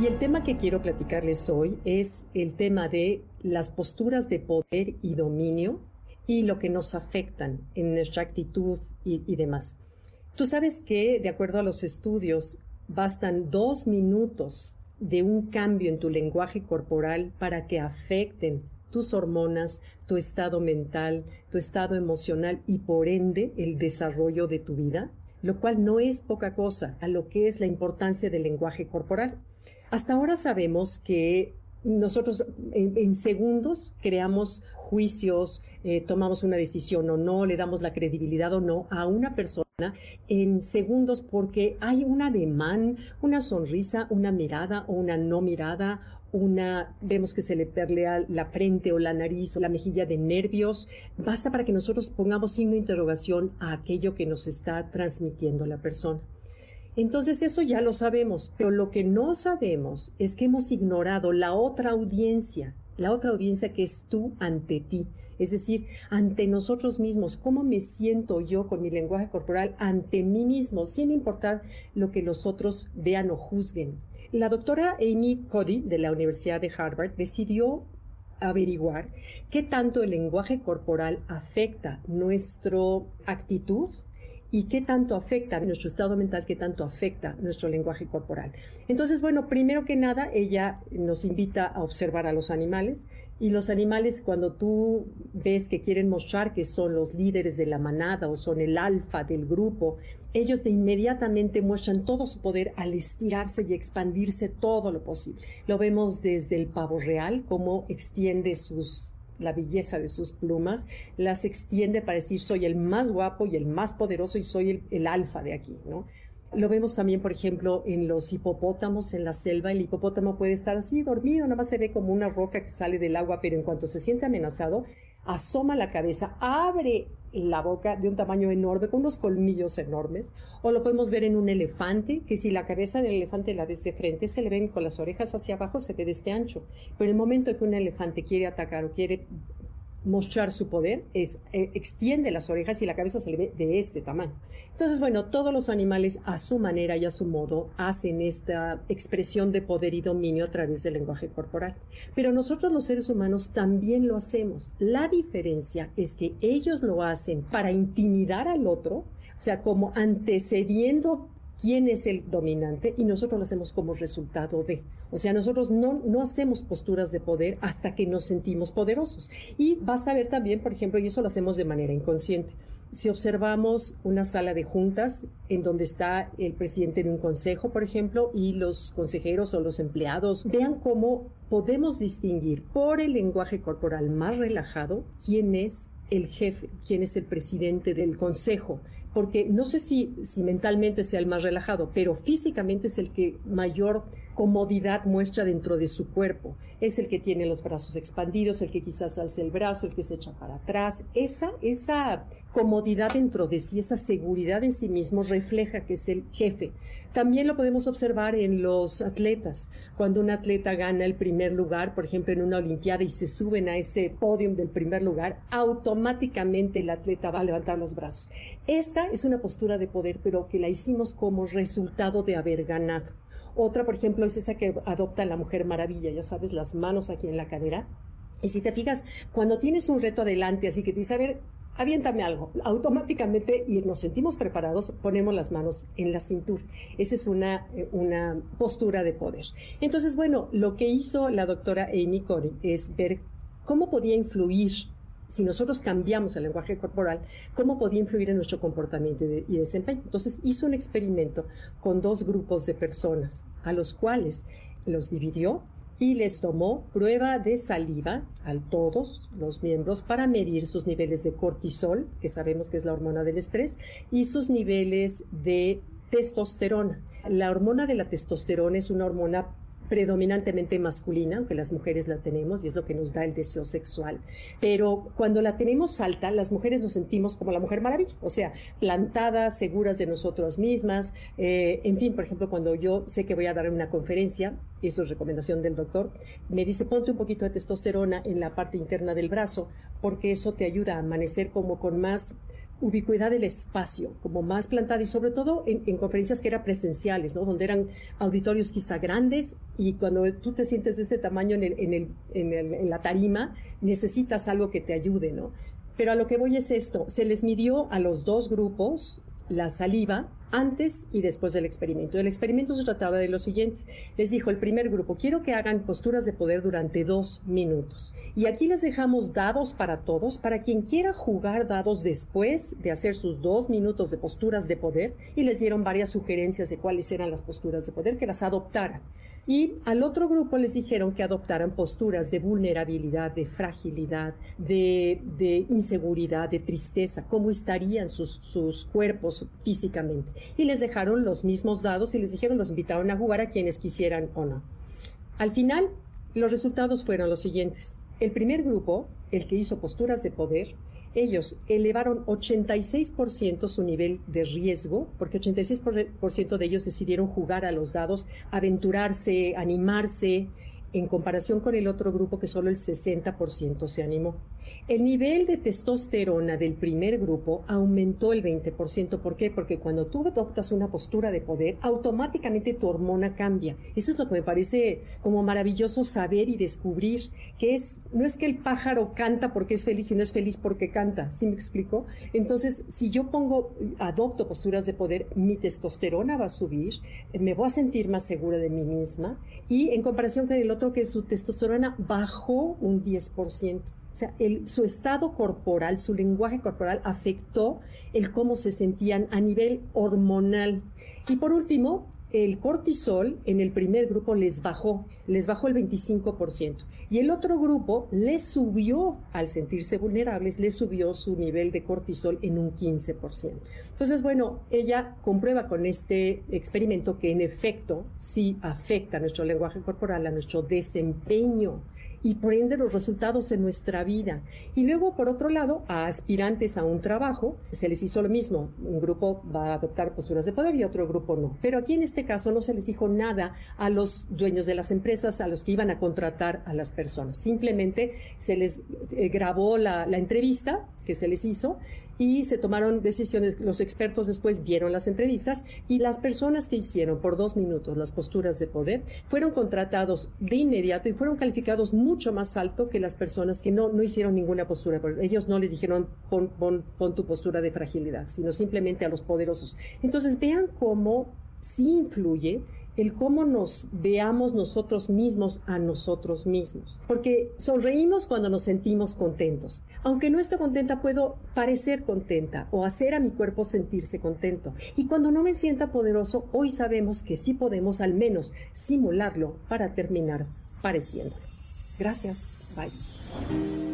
Y el tema que quiero platicarles hoy es el tema de las posturas de poder y dominio y lo que nos afectan en nuestra actitud y, demás. Tú sabes que, de acuerdo a los estudios, bastan dos minutos de un cambio en tu lenguaje corporal para que afecten tus hormonas, tu estado mental, tu estado emocional y por ende el desarrollo de tu vida, lo cual no es poca cosa a lo que es la importancia del lenguaje corporal. Hasta ahora sabemos que nosotros en, segundos creamos juicios, eh, tomamos una decisión o no, le damos la credibilidad o no a una persona en segundos porque hay un ademán, una sonrisa, una mirada o una no mirada, una, vemos que se le perlea la frente o la nariz o la mejilla de nervios. Basta para que nosotros pongamos signo de interrogación a aquello que nos está transmitiendo la persona. Entonces eso ya lo sabemos, pero lo que no sabemos es que hemos ignorado la otra audiencia, la otra audiencia que es tú ante ti, es decir, ante nosotros mismos, cómo me siento yo con mi lenguaje corporal ante mí mismo, sin importar lo que los otros vean o juzguen. La doctora Amy Cody de la Universidad de Harvard decidió averiguar qué tanto el lenguaje corporal afecta nuestra actitud y qué tanto afecta nuestro estado mental, qué tanto afecta nuestro lenguaje corporal. Entonces, bueno, primero que nada, ella nos invita a observar a los animales y los animales cuando tú ves que quieren mostrar que son los líderes de la manada o son el alfa del grupo, ellos de inmediatamente muestran todo su poder al estirarse y expandirse todo lo posible. Lo vemos desde el pavo real, cómo extiende sus la belleza de sus plumas, las extiende para decir soy el más guapo y el más poderoso y soy el, alfa de aquí, ¿no? Lo vemos también, por ejemplo, en los hipopótamos en la selva. El hipopótamo puede estar así dormido, nada más se ve como una roca que sale del agua, pero en cuanto se siente amenazado, asoma la cabeza, abre la boca de un tamaño enorme, con unos colmillos enormes, o lo podemos ver en un elefante, que si la cabeza del elefante la ves de frente, se le ven con las orejas hacia abajo, se ve de este ancho. Pero el momento que un elefante quiere atacar o quiere mostrar su poder es eh, extiende las orejas y la cabeza se le ve de este tamaño. Entonces, bueno, todos los animales a su manera y a su modo hacen esta expresión de poder y dominio a través del lenguaje corporal. Pero nosotros los seres humanos también lo hacemos. La diferencia es que ellos lo hacen para intimidar al otro, o sea, como antecediendo quién es el dominante y nosotros lo hacemos como resultado de. O sea, nosotros no, no hacemos posturas de poder hasta que nos sentimos poderosos. Y basta ver también, por ejemplo, y eso lo hacemos de manera inconsciente. Si observamos una sala de juntas en donde está el presidente de un consejo, por ejemplo, y los consejeros o los empleados, vean cómo podemos distinguir por el lenguaje corporal más relajado quién es el jefe, quién es el presidente del consejo, porque no sé si, si mentalmente sea el más relajado, pero físicamente es el que mayor comodidad muestra dentro de su cuerpo. Es el que tiene los brazos expandidos, el que quizás alce el brazo, el que se echa para atrás. Esa, esa comodidad dentro de sí, esa seguridad en sí mismo refleja que es el jefe. También lo podemos observar en los atletas. Cuando un atleta gana el primer lugar, por ejemplo, en una olimpiada y se suben a ese podio del primer lugar, automáticamente el atleta va a levantar los brazos. Esta es una postura de poder, pero que la hicimos como resultado de haber ganado. Otra, por ejemplo, es esa que adopta la Mujer Maravilla, ya sabes, las manos aquí en la cadera. Y si te fijas, cuando tienes un reto adelante, así que te dice, a ver, aviéntame algo, automáticamente, y nos sentimos preparados, ponemos las manos en la cintura. Esa es una, eh, una postura de poder. Entonces, bueno, lo que hizo la doctora Amy Corey es ver cómo podía influir si nosotros cambiamos el lenguaje corporal, cómo podía influir en nuestro comportamiento y, desempeño. Entonces hizo un experimento con dos grupos de personas, a los cuales los dividió y les tomó prueba de saliva a todos los miembros para medir sus niveles de cortisol, que sabemos que es la hormona del estrés, y sus niveles de testosterona. La hormona de la testosterona es una hormona predominantemente masculina, aunque las mujeres la tenemos y es lo que nos da el deseo sexual. Pero cuando la tenemos alta, las mujeres nos sentimos como la mujer maravilla, o sea, plantadas, seguras de nosotras mismas. Eh, en fin, por ejemplo, cuando yo sé que voy a dar una conferencia, eso es recomendación del doctor, me dice ponte un poquito de testosterona en la parte interna del brazo, porque eso te ayuda a amanecer como con más ubicuidad del espacio, como más plantada y sobre todo en, conferencias que eran presenciales, ¿no? Donde eran auditorios quizá grandes y cuando tú te sientes de este tamaño en, el, en, el, en, la tarima, necesitas algo que te ayude, ¿no? Pero a lo que voy es esto, se les midió a los dos grupos la saliva antes y después del experimento. El experimento se trataba de lo siguiente. Les dijo el primer grupo, quiero que hagan posturas de poder durante dos minutos. Y aquí les dejamos dados para todos, para quien quiera jugar dados después de hacer sus dos minutos de posturas de poder. Y les dieron varias sugerencias de cuáles eran las posturas de poder, que las adoptaran. Y al otro grupo les dijeron que adoptaran posturas de vulnerabilidad, de fragilidad, de, inseguridad, de tristeza, cómo estarían sus, sus cuerpos físicamente. Y les dejaron los mismos dados y les dijeron, los invitaron a jugar a quienes quisieran o no. Al final, los resultados fueron los siguientes. El primer grupo, el que hizo posturas de poder, ellos elevaron 86% su nivel de riesgo, porque 86% de ellos decidieron jugar a los dados, aventurarse, animarse, en comparación con el otro grupo que solo el 60% se animó. El nivel de testosterona del primer grupo aumentó el 20%. ¿Por qué? Porque cuando tú adoptas una postura de poder, automáticamente tu hormona cambia. Eso es lo que me parece como maravilloso saber y descubrir, que es, no es que el pájaro canta porque es feliz y no es feliz porque canta, ¿sí me explico? Entonces, si yo pongo, adopto posturas de poder, mi testosterona va a subir, me voy a sentir más segura de mí misma y en comparación con el otro que su testosterona bajó un 10%. O sea, su estado corporal, su lenguaje corporal afectó el cómo se sentían a nivel hormonal. Y por último, el cortisol en el primer grupo les bajó, les bajó el 25%. Y el otro grupo les subió, al sentirse vulnerables, les subió su nivel de cortisol en un 15%. Entonces, bueno, ella comprueba con este experimento que en efecto sí afecta a nuestro lenguaje corporal, a nuestro desempeño y por ende los resultados en nuestra vida. Y luego, por otro lado, a aspirantes a un trabajo, se les hizo lo mismo. Un grupo va a adoptar posturas de poder y otro grupo no. Pero aquí en este caso no se les dijo nada a los dueños de las empresas, a los que iban a contratar a las personas. Simplemente se les eh, grabó la, la entrevista que se les hizo y se tomaron decisiones. Los expertos después vieron las entrevistas y las personas que hicieron por dos minutos las posturas de poder fueron contratados de inmediato y fueron calificados mucho más alto que las personas que no, no hicieron ninguna postura. Ellos no les dijeron pon, pon, pon tu postura de fragilidad, sino simplemente a los poderosos. Entonces vean cómo sí influye el cómo nos veamos nosotros mismos a nosotros mismos. Porque sonreímos cuando nos sentimos contentos. Aunque no esté contenta, puedo parecer contenta o hacer a mi cuerpo sentirse contento. Y cuando no me sienta poderoso, hoy sabemos que sí podemos al menos simularlo para terminar pareciéndolo. Gracias. Bye.